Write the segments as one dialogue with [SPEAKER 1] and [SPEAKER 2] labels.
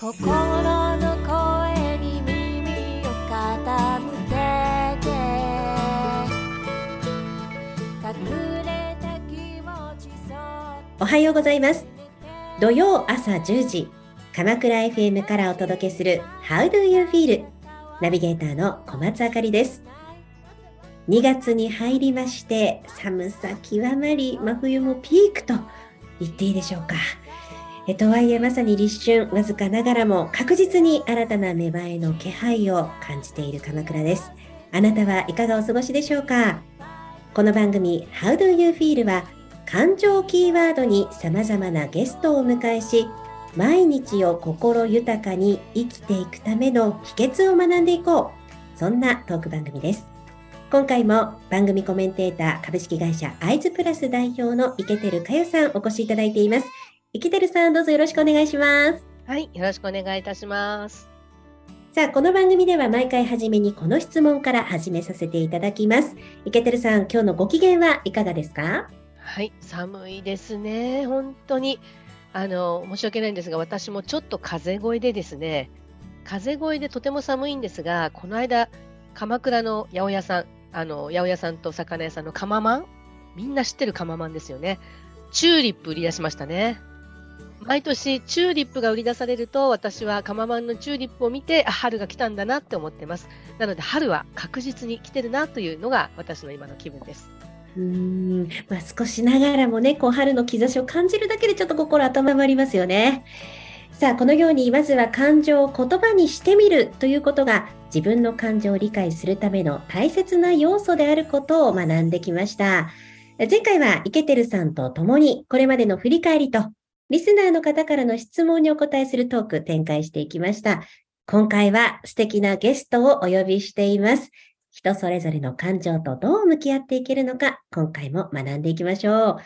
[SPEAKER 1] 心の声に耳を傾けて隠れた気持ちそ
[SPEAKER 2] おはようございます。土曜朝10時、鎌倉 FM からお届けする How do you feel? ナビゲーターの小松あかりです。2月に入りまして、寒さ極まり、真冬もピークと言っていいでしょうか。えとはいえまさに立春、わずかながらも確実に新たな芽生えの気配を感じている鎌倉です。あなたはいかがお過ごしでしょうか？この番組 How do you feel? は感情キーワードに様々なゲストをお迎えし、毎日を心豊かに生きていくための秘訣を学んでいこう。そんなトーク番組です。今回も番組コメンテーター株式会社アイズプラス代表の池照佳代さんお越しいただいています。池照さんどうぞよろしくお願いします。
[SPEAKER 3] はい、よろしくお願いいたします。
[SPEAKER 2] さあ、この番組では毎回初めにこの質問から始めさせていただきます。池照さん、今日のご機嫌はいかがですか？
[SPEAKER 3] はい、寒いですね、本当に。あの、申し訳ないんですが、私もちょっと風邪声でですね、風邪声でとても寒いんですが、この間、鎌倉の八百屋さん、あの、八百屋さんと魚屋さんの釜まん、みんな知ってる釜まんですよね。チューリップ売り出しましたね。毎年チューリップが売り出されると私は釜まんのチューリップを見て春が来たんだなって思ってますなので春は確実に来てるなというのが私の今の気分です
[SPEAKER 2] うん、まあ、少しながらもね、こう春の兆しを感じるだけでちょっと心温まりますよね。さあ、このようにまずは感情を言葉にしてみるということが自分の感情を理解するための大切な要素であることを学んできました。前回は池照さんと共にこれまでの振り返りとリスナーの方からの質問にお答えするトーク展開していきました。今回は素敵なゲストをお呼びしています。人それぞれの感情とどう向き合っていけるのか、今回も学んでいきましょう。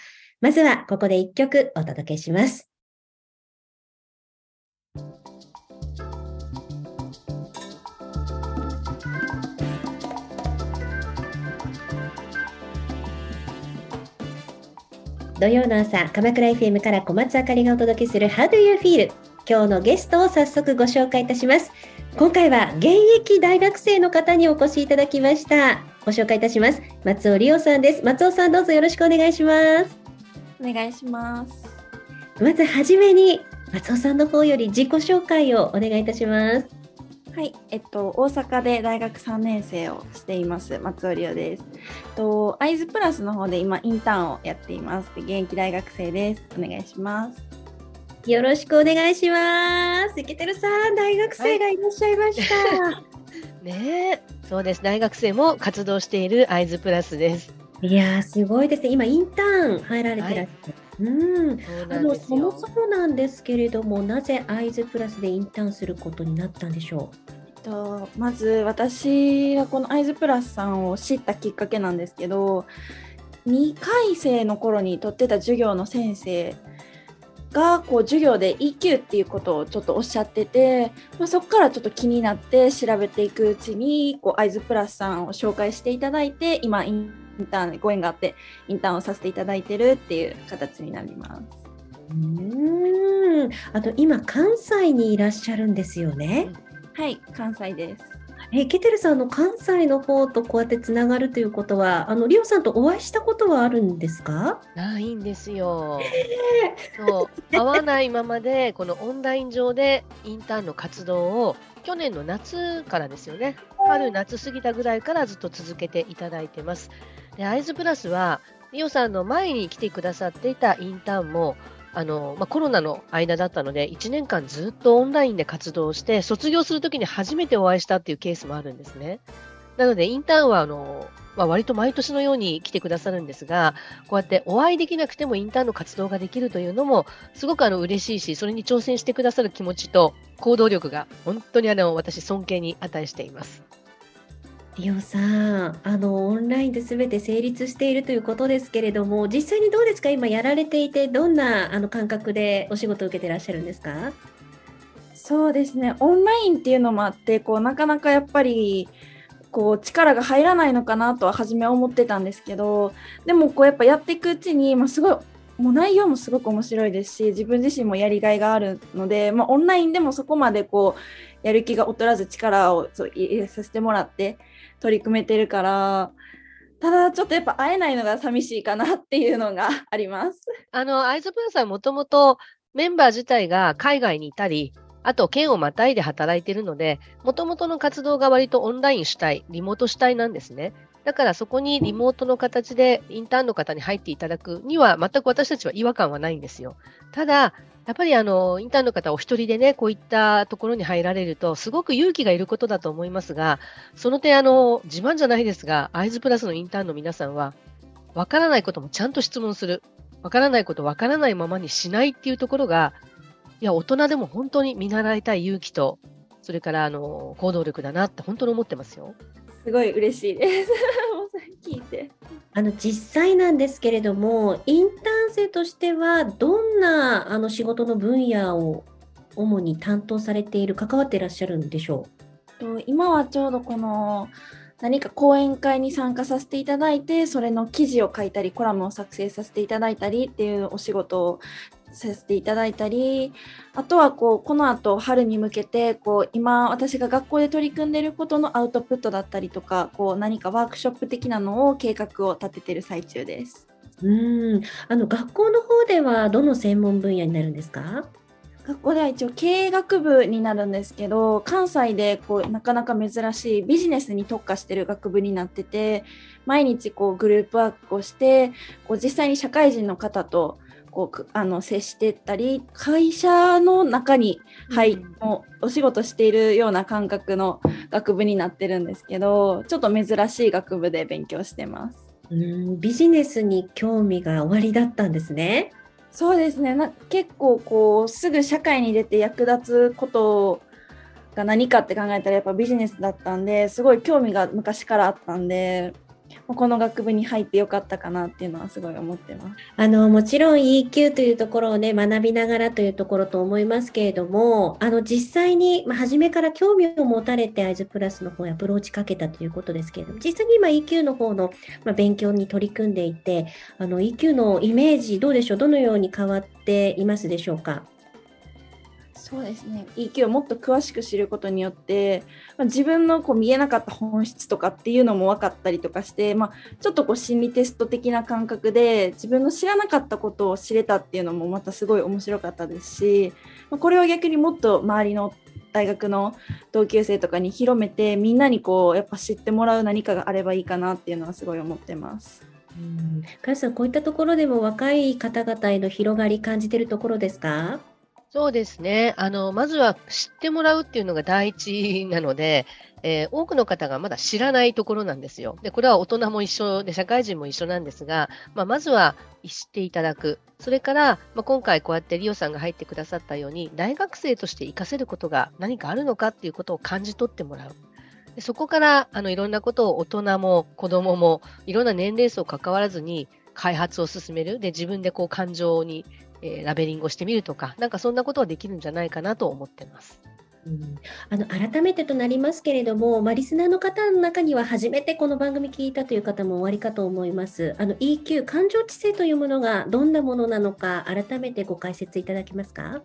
[SPEAKER 2] まずはここで一曲お届けします。土曜の朝、鎌倉 FM から小松あかりがお届けする How do you feel? 今日のゲストを早速ご紹介いたします。今回は現役大学生の方にお越しいただきました。ご紹介いたします。松尾理央さんです。松尾さんどうぞよろしくお願いします。
[SPEAKER 4] お願いします。
[SPEAKER 2] まずはじめに松尾さんの方より自己紹介をお願いいたします。
[SPEAKER 4] はい、えっと大阪で大学3年生をしています松尾理央です。とアイズプラスの方で今インターンをやっています。で現役大学生です。お願いします。
[SPEAKER 2] よろしくお願いします。池照さん、大学生がいらっしゃいました。
[SPEAKER 3] ねえそうです大学生も活動しているアイズプラスです
[SPEAKER 2] い、やー、すごいですね。今、インターン入られてらっしゃる。うん。
[SPEAKER 3] そう
[SPEAKER 2] あの、
[SPEAKER 3] なんですよ
[SPEAKER 2] そもそもなんですけれども、なぜアイズプラスでインターンすることになったんでしょ
[SPEAKER 4] えっとまず私がこのアイズプラスさんを知ったきっかけなんですけど、2回生の頃に取ってた授業の先生がこう授業で EQ っていうことをちょっとおっしゃってて、まあ、そこからちょっと気になって調べていくうちにこうアイズプラスさんを紹介していただいて今インターンでご縁があってインターンをさせていただいてるっていう形になります。
[SPEAKER 2] う。うん。あと、今、関西にいらっしゃるんですよね。
[SPEAKER 4] はい関西です。
[SPEAKER 2] え、ケテルさんの関西の方とこうやってつながるということは、あの、リオさんとお会いしたことはあるんですか？
[SPEAKER 3] ないんですよ。そう会わないままでこのオンライン上でインターンの活動を去年の夏からですよね春夏過ぎたぐらいからずっと続けていただいてます。でアイズプラスはリオさんの前に来てくださっていたインターンもあの、まあ、コロナの間だったので1年間ずっとオンラインで活動して卒業するときに初めてお会いしたっていうケースもあるんですね。なのでインターンはあのまあ、割と毎年のように来てくださるんですが、こうやってお会いできなくてもインターンの活動ができるというのも、すごくあの嬉しいし、それに挑戦してくださる気持ちと行動力が本当にあの私、尊敬に値しています。
[SPEAKER 2] リオさん、あの、オンラインで全て成立しているということですけれども、実際にどうですか？今やられていて、どんなあの感覚でお仕事を受けてらっしゃるんですか？
[SPEAKER 4] そうですね。オンラインっていうのもあってこうなかなかやっぱりこう力が入らないのかなとは初めは思ってたんですけどでもこうやっぱやっていくうちに、まあ、すごいもう内容もすごく面白いですし自分自身もやりがいがあるので、まあ、オンラインでもそこまでこうやる気が劣らず力をそう入れさせてもらって取り組めてるからただちょっとやっぱ会えないのが寂しいかなっていうのが あります。
[SPEAKER 3] あの、アイズプラスはもともとメンバー自体が海外にいたり、あと県をまたいで働いてるので、もともとの活動が割とオンライン主体、リモート主体なんですね。だからそこにリモートの形でインターンの方に入っていただくには全く私たちは違和感はないんですよ。ただ、やっぱりあの、インターンの方お一人でね、こういったところに入られると、すごく勇気がいることだと思いますが、その点あの、自慢じゃないですが、アイズプラスのインターンの皆さんは、わからないこともちゃんと質問する。わからないことわからないままにしないっていうところが、いや、大人でも本当に見習いたい勇気と、それからあの、行動力だなって本当に思ってますよ。
[SPEAKER 4] すごい嬉しいです。聞いて。
[SPEAKER 2] あの実際なんですけれども、インターン生としてはどんなあの仕事の分野を主に担当されている、関わっていらっしゃるんでしょ
[SPEAKER 4] と今はちょうどこの何か講演会に参加させていただいてそれの記事を書いたりコラムを作成させていただいたりっていうお仕事をさせていただいたりあとはこうこの後春に向けてこう今私が学校で取り組んでいることのアウトプットだったりとかこう何かワークショップ的なのを計画を立てている最中です。
[SPEAKER 2] う。うん、あの学校の方ではどの専門分野になるんですか？
[SPEAKER 4] 学校では一応経営学部になるんですけど関西でこうなかなか珍しいビジネスに特化してる学部になってて毎日こうグループワークをしてこう実際に社会人の方とこうくあの接してったり会社の中に入、
[SPEAKER 3] うん
[SPEAKER 4] もうお仕事しているような感覚の学部になってるんですけどちょっと珍しい学部で勉強してます。
[SPEAKER 2] うん、ビジネスに興味がおありだったんですね。
[SPEAKER 4] そうですねな結構こうすぐ社会に出て役立つことが何かって考えたらやっぱビジネスだったんですごい興味が昔からあったんでこの学部に入ってよかったかなっていうのはすごい思ってます。
[SPEAKER 2] あのもちろん EQ というところをね学びながらというところと思いますけれどもあの実際に、まあ、初めから興味を持たれてアイズプラスの方へアプローチかけたということですけれども実際に今 EQ の方の、まあ、勉強に取り組んでいてあの EQ のイメージどうでしょう？どのように変わっていますでしょうか？
[SPEAKER 4] そうですね。EQ をもっと詳しく知ることによって、まあ、自分のこう見えなかった本質とかっていうのも分かったりとかして、まあ、ちょっとこう心理テスト的な感覚で自分の知らなかったことを知れたっていうのもまたすごい面白かったですし、まあ、これを逆にもっと周りの大学の同級生とかに広めてみんなにこうやっぱ知ってもらう何かがあればいいかなっていうのはすごい思ってます。
[SPEAKER 2] うん、さんこういったところでも若い方々への広がり感じてるところですか？
[SPEAKER 3] そうですね。あの、まずは知ってもらうっていうのが第一なので、えー多くの方がまだ知らないところなんですよ。で、これは大人も一緒で、社会人も一緒なんですが、まあ、まずは知っていただく。それから、まあ、今回こうやってリオさんが入ってくださったように、大学生として活かせることが何かあるのかっていうことを感じ取ってもらう。でそこから、あの、いろんなことを大人も子供も、いろんな年齢層関わらずに開発を進める。で、自分でこう感情にえーラベリングをしてみるとか、なんかそんなことはできるんじゃないかなと思ってます。
[SPEAKER 2] うんあの改めてとなりますけれども、まあ、リスナーの方の中には初めてこの番組聞いたという方もおありかと思います。あの EQ、感情知性というものがどんなものなのか、改めてご解説いただけますか？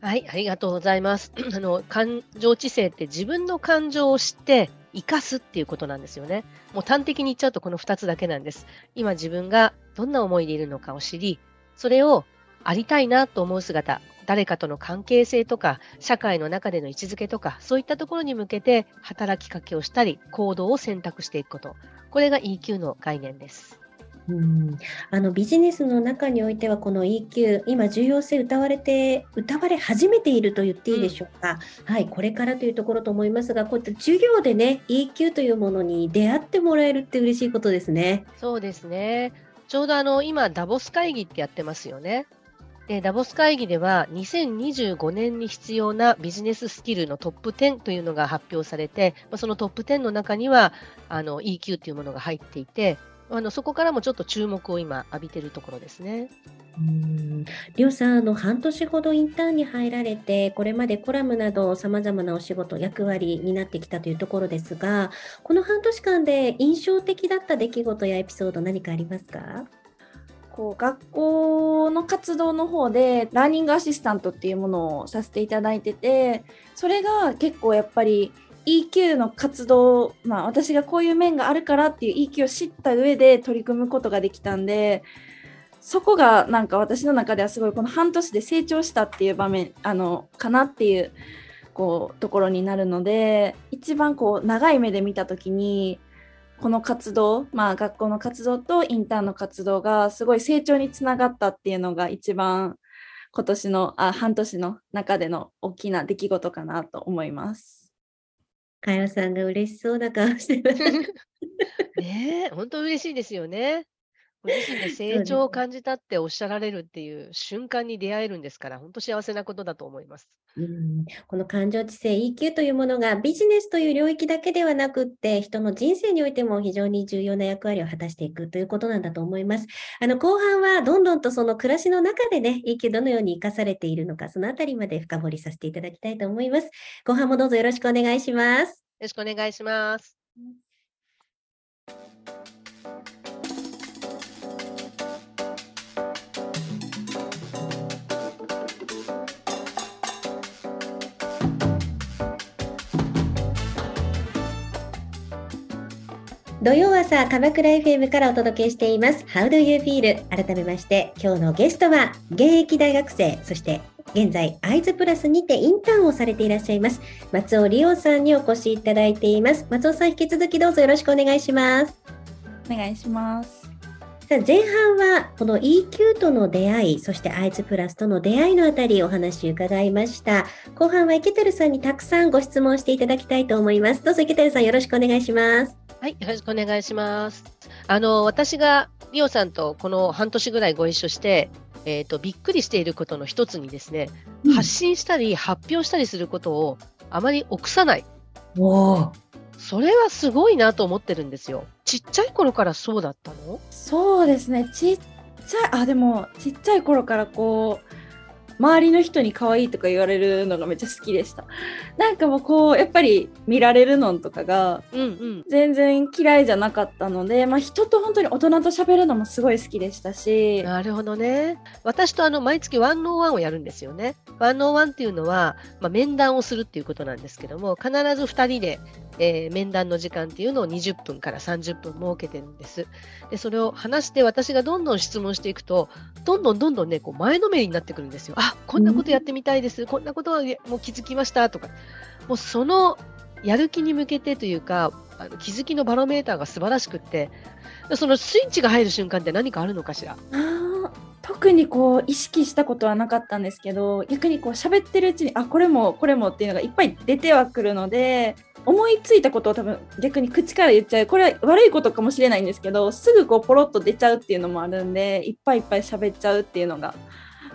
[SPEAKER 3] はい、ありがとうございます。あの、感情知性って自分の感情を知って生かすっていうことなんですよね。もう端的に言っちゃうとこの2つだけなんです。今自分がどんな思いでいるのかを知り、それをありたいなと思う姿、誰かとの関係性とか、社会の中での位置づけとか、そういったところに向けて働きかけをしたり、行動を選択していくこと。これが EQ の概念です。
[SPEAKER 2] うん、あのビジネスの中においてはこの EQ 今重要性歌われて歌われ始めていると言っていいでしょうか、はいこれからというところと思いますがこういった授業でね EQ というものに出会ってもらえるって嬉しいことですね。
[SPEAKER 3] そうですね。ちょうどあの、今、ダボス会議ってやってますよね。で、ダボス会議では、2025年に必要なビジネススキルのトップ10というのが発表されて、まあそのトップ10の中には、あの、EQ というものが入っていて、あの、そこからもちょっと注目を今浴びてるところですね。
[SPEAKER 2] りょうさんあの半年ほどインターンに入られてこれまでコラムなどさまざまなお仕事役割になってきたというところですがこの半年間で印象的だった出来事やエピソード何かありますか？
[SPEAKER 4] こう学校の活動の方でラーニングアシスタントっていうものをさせていただいててそれが結構やっぱり EQ の活動、まあ、私がこういう面があるからっていう EQ を知った上で取り組むことができたんでそこがなんか私の中ではすごいこの半年で成長したっていう場面あのかなっていうこうところになるので一番こう長い目で見た時にこの活動、まあ、学校の活動とインターンの活動がすごい成長につながったっていうのが一番今年のあ半年の中での大きな出来事かなと思います。
[SPEAKER 2] かよさんが嬉しそうな顔してます。
[SPEAKER 3] ねえ、本当嬉しいですよね。ご自身で成長を感じたっておっしゃられるっていう瞬間に出会えるんですから、本当幸せなことだと思います。
[SPEAKER 2] うん、この感情知性 EQ というものがビジネスという領域だけではなくって、人の人生においても非常に重要な役割を果たしていくということなんだと思います。あの後半はどんどんとその暮らしの中でね、EQ どのように活かされているのか、そのあたりまで深掘りさせていただきたいと思います。後半もどうぞよろしくお願いします。よ
[SPEAKER 3] ろしくお願いします。
[SPEAKER 2] 土曜朝、鎌倉 FM からお届けしています。How do you feel? 改めまして、今日のゲストは、現役大学生、そして現在、アイズプラスにてインターンをされていらっしゃいます。松尾理央さんにお越しいただいています。松尾さん、引き続きどうぞよろしくお願いします。
[SPEAKER 4] お願いします。
[SPEAKER 2] さあ前半はこの EQ との出会い、そしてアイズプラスとの出会いのあたりお話伺いました。後半は池谷さんにたくさんご質問していただきたいと思います。どうぞ池谷さんよろしくお願いします。
[SPEAKER 3] はい、よろしくお願いします。あの、私がリオさんとこの半年ぐらいご一緒して、えっ、ー、と、びっくりしていることの一つにですね、うん、発信したり発表したりすることをあまり臆さない。
[SPEAKER 2] お
[SPEAKER 3] それはすごいなと思ってるんですよ。ちっちゃい頃からそうだったの？
[SPEAKER 4] そうですね。ちっちゃい、あ、でも、ちっちゃい頃からこう、周りの人に可愛いとか言われるのがめっちゃ好きでした。なんかもうこうやっぱり見られるのとかが全然嫌いじゃなかったので、まあ、人と本当に大人と喋るのもすごい好きでしたし
[SPEAKER 3] なるほどね私とあの毎月ワンノーワンをやるんですよね。ワンノーワンっていうのは、まあ、面談をするっていうことなんですけども必ず2人でえー、面談の時間っていうのを20分から30分設けてるんです。で、それを話して私がどんどん質問していくと、どんどんどんどんね、こう前のめりになってくるんですよ。あ、こんなことやってみたいです。こんなことはもう気づきましたとか。もうそのやる気に向けてというか、あの気づきのバロメーターが素晴らしくって、そのスイッチが入る瞬間って何かあるのかしら。
[SPEAKER 4] 特にこう意識したことはなかったんですけど逆にこう喋ってるうちにあこれもこれもっていうのがいっぱい出てはくるので思いついたことを多分逆に口から言っちゃうこれは悪いことかもしれないんですけどすぐこうポロッと出ちゃうっていうのもあるんでいっぱいいっぱい喋っちゃうっていうのが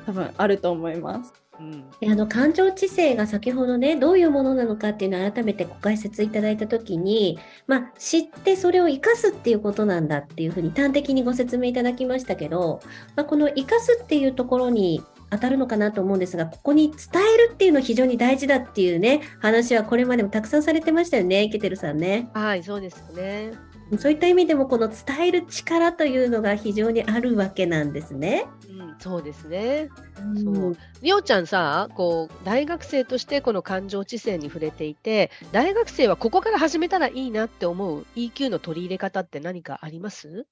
[SPEAKER 4] 多分あると思います。
[SPEAKER 2] うん、あの感情知性が先ほどねどういうものなのかっていうのを改めてご解説いただいた時に、まあ、知ってそれを生かすっていうことなんだっていうふうに端的にご説明いただきましたけど、まあ、この生かすっていうところに当たるのかなと思うんですが、ここに伝えるっていうの非常に大事だっていうね、話はこれまでもたくさんされてましたよね、ケテルさんね。
[SPEAKER 3] はい、そうですね。
[SPEAKER 2] そういった意味でも、この伝える力というのが非常にあるわけなんですね。
[SPEAKER 3] うん、そうですね。うん、そう。りょうちゃんさ、こう、大学生としてこの感情知性に触れていて、大学生はここから始めたらいいなって思う EQ の取り入れ方って何かあります？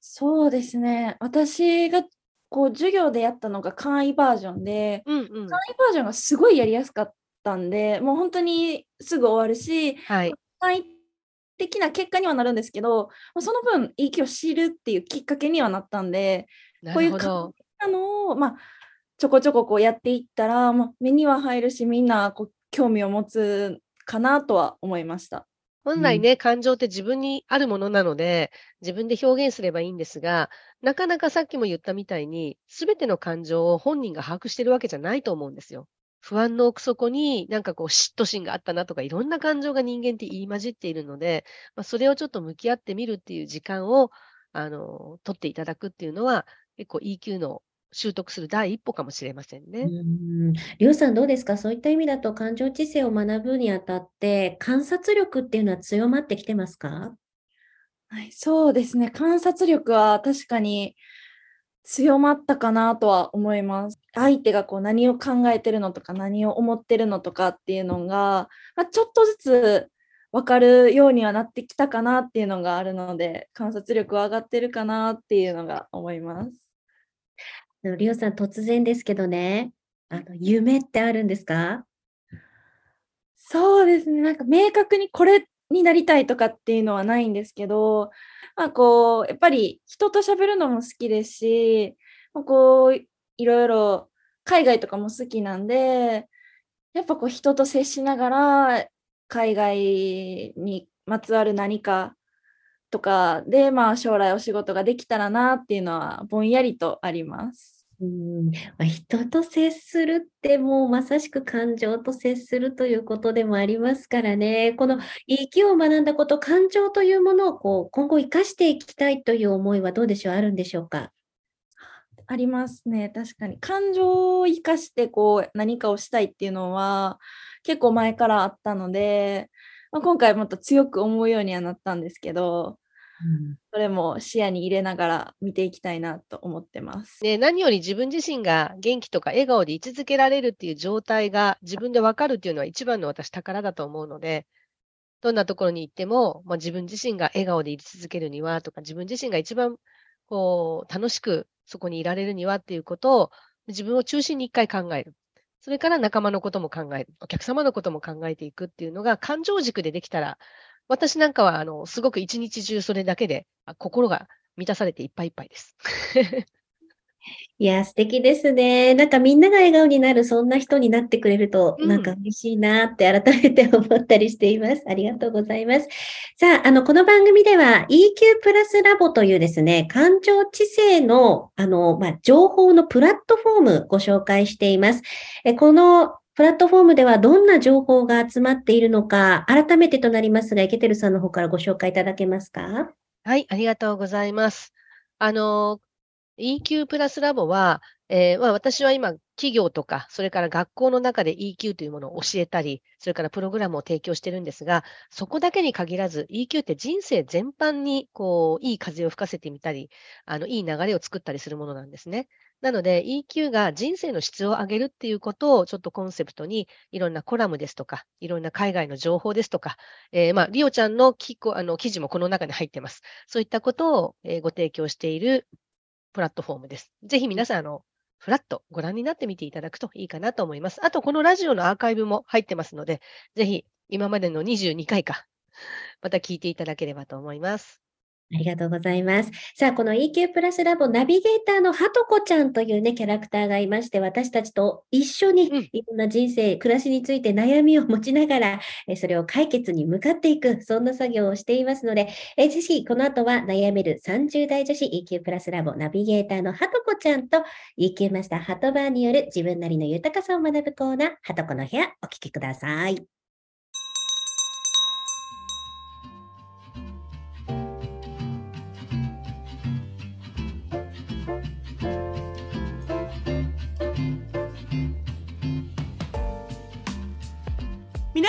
[SPEAKER 4] そうですね。私がこう授業でやったのが簡易バージョンで、
[SPEAKER 3] うんうん、
[SPEAKER 4] 簡易バージョンがすごいやりやすかったんでもう本当にすぐ終わるし、
[SPEAKER 3] はい、
[SPEAKER 4] 簡易的な結果にはなるんですけどその分いい気を知るっていうきっかけにはなったんでこういう簡単なのを、まあ、ちょこちょここうやっていったら、まあ、目には入るしみんなこう興味を持つかなとは思いました。
[SPEAKER 3] 本来ね、感情って自分にあるものなので、自分で表現すればいいんですが、なかなかさっきも言ったみたいに、すべての感情を本人が把握してるわけじゃないと思うんですよ。不安の奥底になんかこう嫉妬心があったなとかいろんな感情が人間って言い混じっているので、まあ、それをちょっと向き合ってみるっていう時間をあの取っていただくっていうのは結構 EQ の習得する第一歩かもしれませんね。
[SPEAKER 2] りょうさんどうですか？そういった意味だと感情知性を学ぶにあたって観察力っていうのは強まってきてますか？
[SPEAKER 4] はい、そうですね。観察力は確かに強まったかなとは思います。相手がこう何を考えてるのとか何を思ってるのとかっていうのが、まあ、ちょっとずつ分かるようにはなってきたかなっていうのがあるので、観察力は上がってるかなっていうのが思います。
[SPEAKER 2] リオさん、突然ですけどね、あの夢ってあるんですか？
[SPEAKER 4] そうですね。なんか明確にこれになりたいとかっていうのはないんですけど、まあこう、やっぱり人と喋るのも好きですし、まあ、こう、いろいろ海外とかも好きなんで、やっぱこう人と接しながら海外にまつわる何かとかで、まあ将来お仕事ができたらなっていうのはぼんやりとあります。
[SPEAKER 2] うんまあ、人と接するってもうまさしく感情と接するということでもありますからね。この EQ を学んだこと、感情というものをこう今後生かしていきたいという思いはどうでしょう、あるんでしょうか？
[SPEAKER 4] ありますね、確かに。感情を生かしてこう何かをしたいっていうのは結構前からあったので、まあ、今回もっと強く思うようにはなったんですけど、それも視野に入れながら見ていきたいなと思ってます。
[SPEAKER 3] ね、何より自分自身が元気とか笑顔で居続けられるっていう状態が自分で分かるっていうのは一番の私宝だと思うので、どんなところに行っても、まあ、自分自身が笑顔で居続けるにはとか、自分自身が一番こう楽しくそこにいられるにはっていうことを自分を中心に一回考える。それから仲間のことも考える。お客様のことも考えていくっていうのが感情軸でできたら、私なんかはあのすごく一日中それだけであ心が満たされていっぱいいっぱいです。
[SPEAKER 2] いや、素敵ですね。なんかみんなが笑顔になる、そんな人になってくれると、
[SPEAKER 3] うん
[SPEAKER 2] なんか嬉しいなって改めて思ったりしています。ありがとうございます。さあ、あの、この番組では EQ プラスラボというですね、感情知性の、あの、まあ、情報のプラットフォームご紹介しています。え、このプラットフォームではどんな情報が集まっているのか、改めてとなりますが、イケてるさんの方からご紹介いただけますか？
[SPEAKER 3] はい、ありがとうございます。あの、EQ プラスラボは、えーまあ、私は今、企業とか、それから学校の中で EQ というものを教えたり、それからプログラムを提供してるんですが、そこだけに限らず、EQ って人生全般に、こう、いい風を吹かせてみたり、あの、いい流れを作ったりするものなんですね。なので、EQ が人生の質を上げるっていうことをちょっとコンセプトに、いろんなコラムですとか、いろんな海外の情報ですとか、えーまあ、リオちゃんのきこあの記事もこの中に入ってます。そういったことを、えご提供しているプラットフォームです。ぜひ皆さん、あの、フラットご覧になってみていただくといいかなと思います。あと、このラジオのアーカイブも入ってますので、ぜひ今までの22回か、また聞いていただければと思います。
[SPEAKER 2] ありがとうございます。さあ、この EQ プラスラボナビゲーターのはとこちゃんというね、キャラクターがいまして、私たちと一緒
[SPEAKER 3] うん
[SPEAKER 2] にいろんな人生、暮らしについて悩みを持ちながら、えそれを解決に向かっていく、そんな作業をしていますので、えぜひこの後は悩める30代女子 EQ プラスラボナビゲーターのはとこちゃんと EQ マスターハトバーによる自分なりの豊かさを学ぶコーナー、はとこの部屋、お聞きください。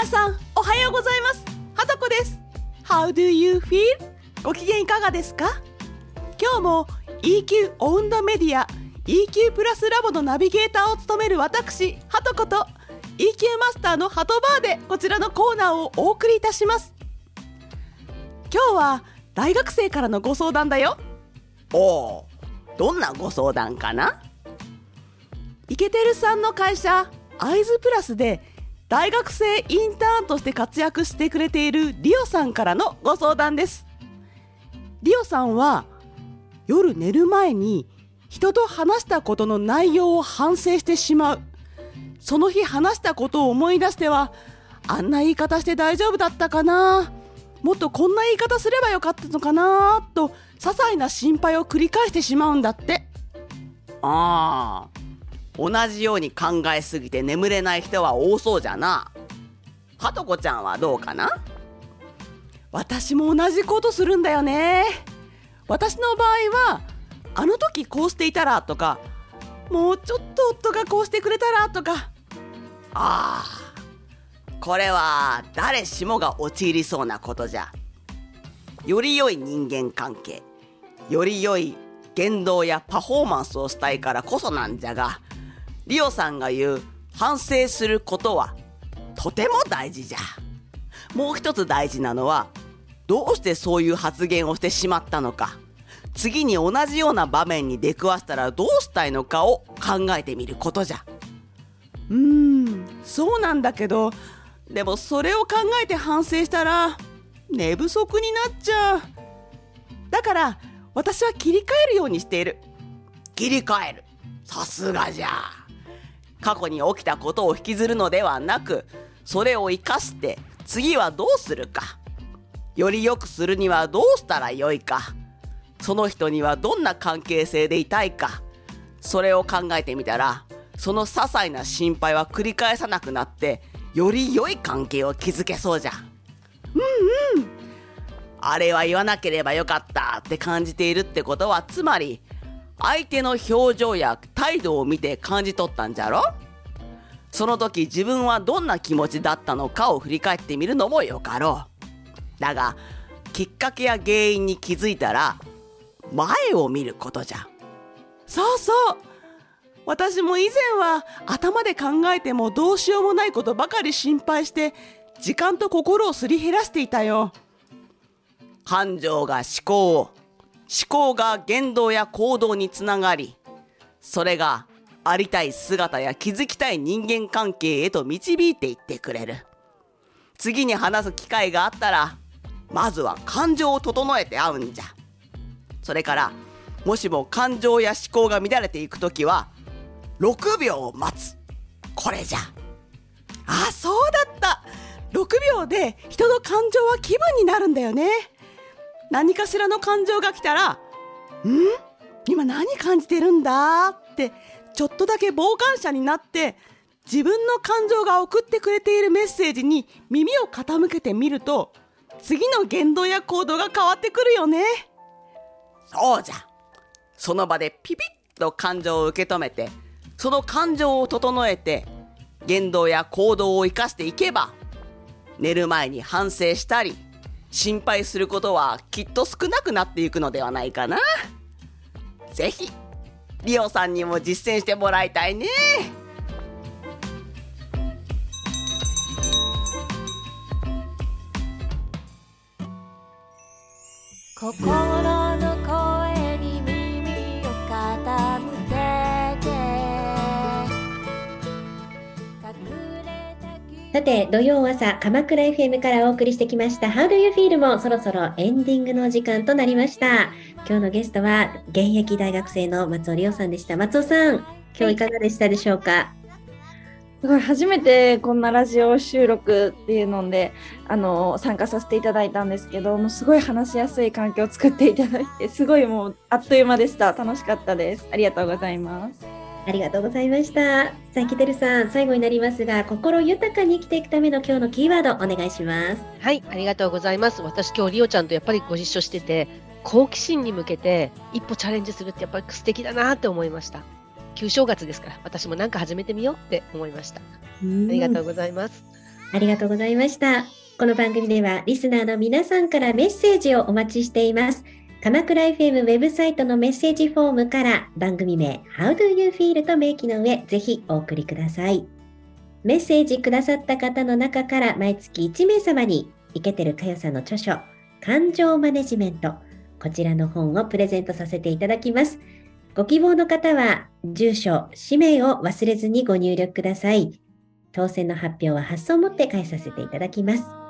[SPEAKER 5] 皆さんおはようございます。はとこです。How do you feel? ご機嫌いかがですか？今日も EQ オウンドメディア EQ プラスラボのナビゲーターを務める私はとこと EQ マスターのハトバーでこちらのコーナーをお送りいたします。今日は大学生からのご相談だよ。
[SPEAKER 6] おおどんなご相談かな？
[SPEAKER 5] イケてるさんの会社アイズプラスで大学生インターンとして活躍してくれているリオさんからのご相談です。リオさんは夜寝る前に人と話したことの内容を反省してしまう。その日話したことを思い出してはあんな言い方して大丈夫だったかな？もっとこんな言い方すればよかったのかな？と些細な心配を繰り返してしまうんだって。
[SPEAKER 6] ああ同じように考えすぎて眠れない人は多そうじゃな。はとこちゃんはどうかな？
[SPEAKER 5] 私も同じことするんだよね。私の場合はあの時こうしていたらとかもうちょっと夫がこうしてくれたらとか。
[SPEAKER 6] ああこれは誰しもが陥りそうなことじゃ。より良い人間関係より良い言動やパフォーマンスをしたいからこそなんじゃがリオさんが言う反省することはとても大事じゃ。もう一つ大事なのはどうしてそういう発言をしてしまったのか。次に同じような場面に出くわしたらどうしたいのかを考えてみることじゃ。
[SPEAKER 5] うーんそうなんだけどでもそれを考えて反省したら寝不足になっちゃう。だから私は切り替えるようにしている。
[SPEAKER 6] 切り替える。さすがじゃ過去に起きたことを引きずるのではなくそれを生かして次はどうするか。より良くするにはどうしたらよいか。その人にはどんな関係性でいたいか。それを考えてみたらその些細な心配は繰り返さなくなってより良い関係を築けそうじゃ。うんうん。あれは言わなければよかったって感じているってことはつまり相手の表情や態度を見て感じ取ったんじゃろ？その時自分はどんな気持ちだったのかを振り返ってみるのもよかろう。だがきっかけや原因に気づいたら前を見ることじゃ。
[SPEAKER 5] そうそう。私も以前は頭で考えてもどうしようもないことばかり心配して時間と心をすり減らしていたよ。
[SPEAKER 6] 感情が思考を思考が言動や行動につながりそれがありたい姿や築きたい人間関係へと導いていってくれる。次に話す機会があったらまずは感情を整えて会うんじゃ。それからもしも感情や思考が乱れていく時は6秒待つ。これじゃ。
[SPEAKER 5] あそうだった。6秒で人の感情は気分になるんだよね。何かしらの感情が来たら「ん？今何感じてるんだ?」ってちょっとだけ傍観者になって自分の感情が送ってくれているメッセージに耳を傾けてみると次の言動や行動が変わってくるよね
[SPEAKER 6] そうじゃその場でピピッと感情を受け止めてその感情を整えて言動や行動を生かしていけば寝る前に反省したり心配することはきっと少なくなっていくのではないかな。ぜひリオさんにも実践してもらいたいね。
[SPEAKER 1] 心の声
[SPEAKER 2] さて、土曜朝、鎌倉 FM からお送りしてきました How do you feel もそろそろエンディングの時間となりました。今日のゲストは現役大学生の松尾理央さんでした。松尾さん、今日いかがでしたでしょうか、
[SPEAKER 4] すごい初めてこんなラジオ収録っていうのであの参加させていただいたんですけどもうすごい話しやすい環境を作っていただいてすごいもうあっという間でした。楽しかったです。ありがとうございます。
[SPEAKER 2] ありがとうございました。さあ、キテルさん、最後になりますが、心豊かに生きていくための今日のキーワードお願いします。
[SPEAKER 3] はい、ありがとうございます。私今日リオちゃんとやっぱりご一緒してて、好奇心に向けて一歩チャレンジするってやっぱり素敵だなって思いました。旧正月ですから、私もなんか始めてみようって思いました。ありがとうございます。
[SPEAKER 2] ありがとうございました。この番組ではリスナーの皆さんからメッセージをお待ちしています。鎌倉 FM ウェブサイトのメッセージフォームから番組名 How do you feel と明記の上、ぜひお送りください。メッセージくださった方の中から毎月1名様にイケてるかよさんの著書感情マネジメントこちらの本をプレゼントさせていただきます。ご希望の方は住所、氏名を忘れずにご入力ください。当選の発表は発送をもって返させていただきます。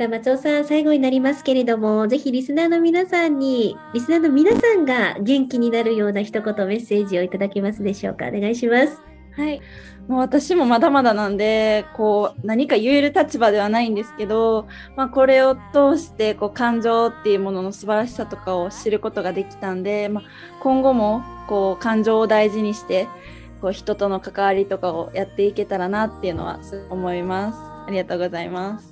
[SPEAKER 2] さあ、松尾さん、最後になりますけれども、ぜひリスナーの皆さんに、リスナーの皆さんが元気になるような一言メッセージをいただけますでしょうか？お願いします。
[SPEAKER 4] はいもう私もまだまだなんでこう何か言える立場ではないんですけど、まあ、これを通してこう感情っていうものの素晴らしさとかを知ることができたんで、まあ、今後もこう感情を大事にしてこう人との関わりとかをやっていけたらなっていうのは思います。ありがとうございます。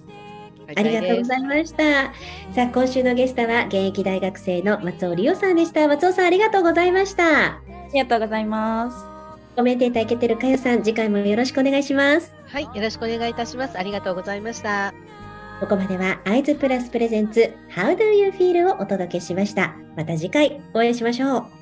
[SPEAKER 2] ありがとうございました。さあ、今週のゲストは現役大学生の松尾理央さんでした。松尾さん、ありがとうございました。
[SPEAKER 4] ありがとうございます。
[SPEAKER 2] コメンテーターいけてるかよさん、次回もよろしくお願いします。
[SPEAKER 3] はい、よろしくお願いいたします。ありがとうございました。
[SPEAKER 2] ここまではアイズプラスプレゼンツ How do you feel をお届けしました。また次回お会いしましょう。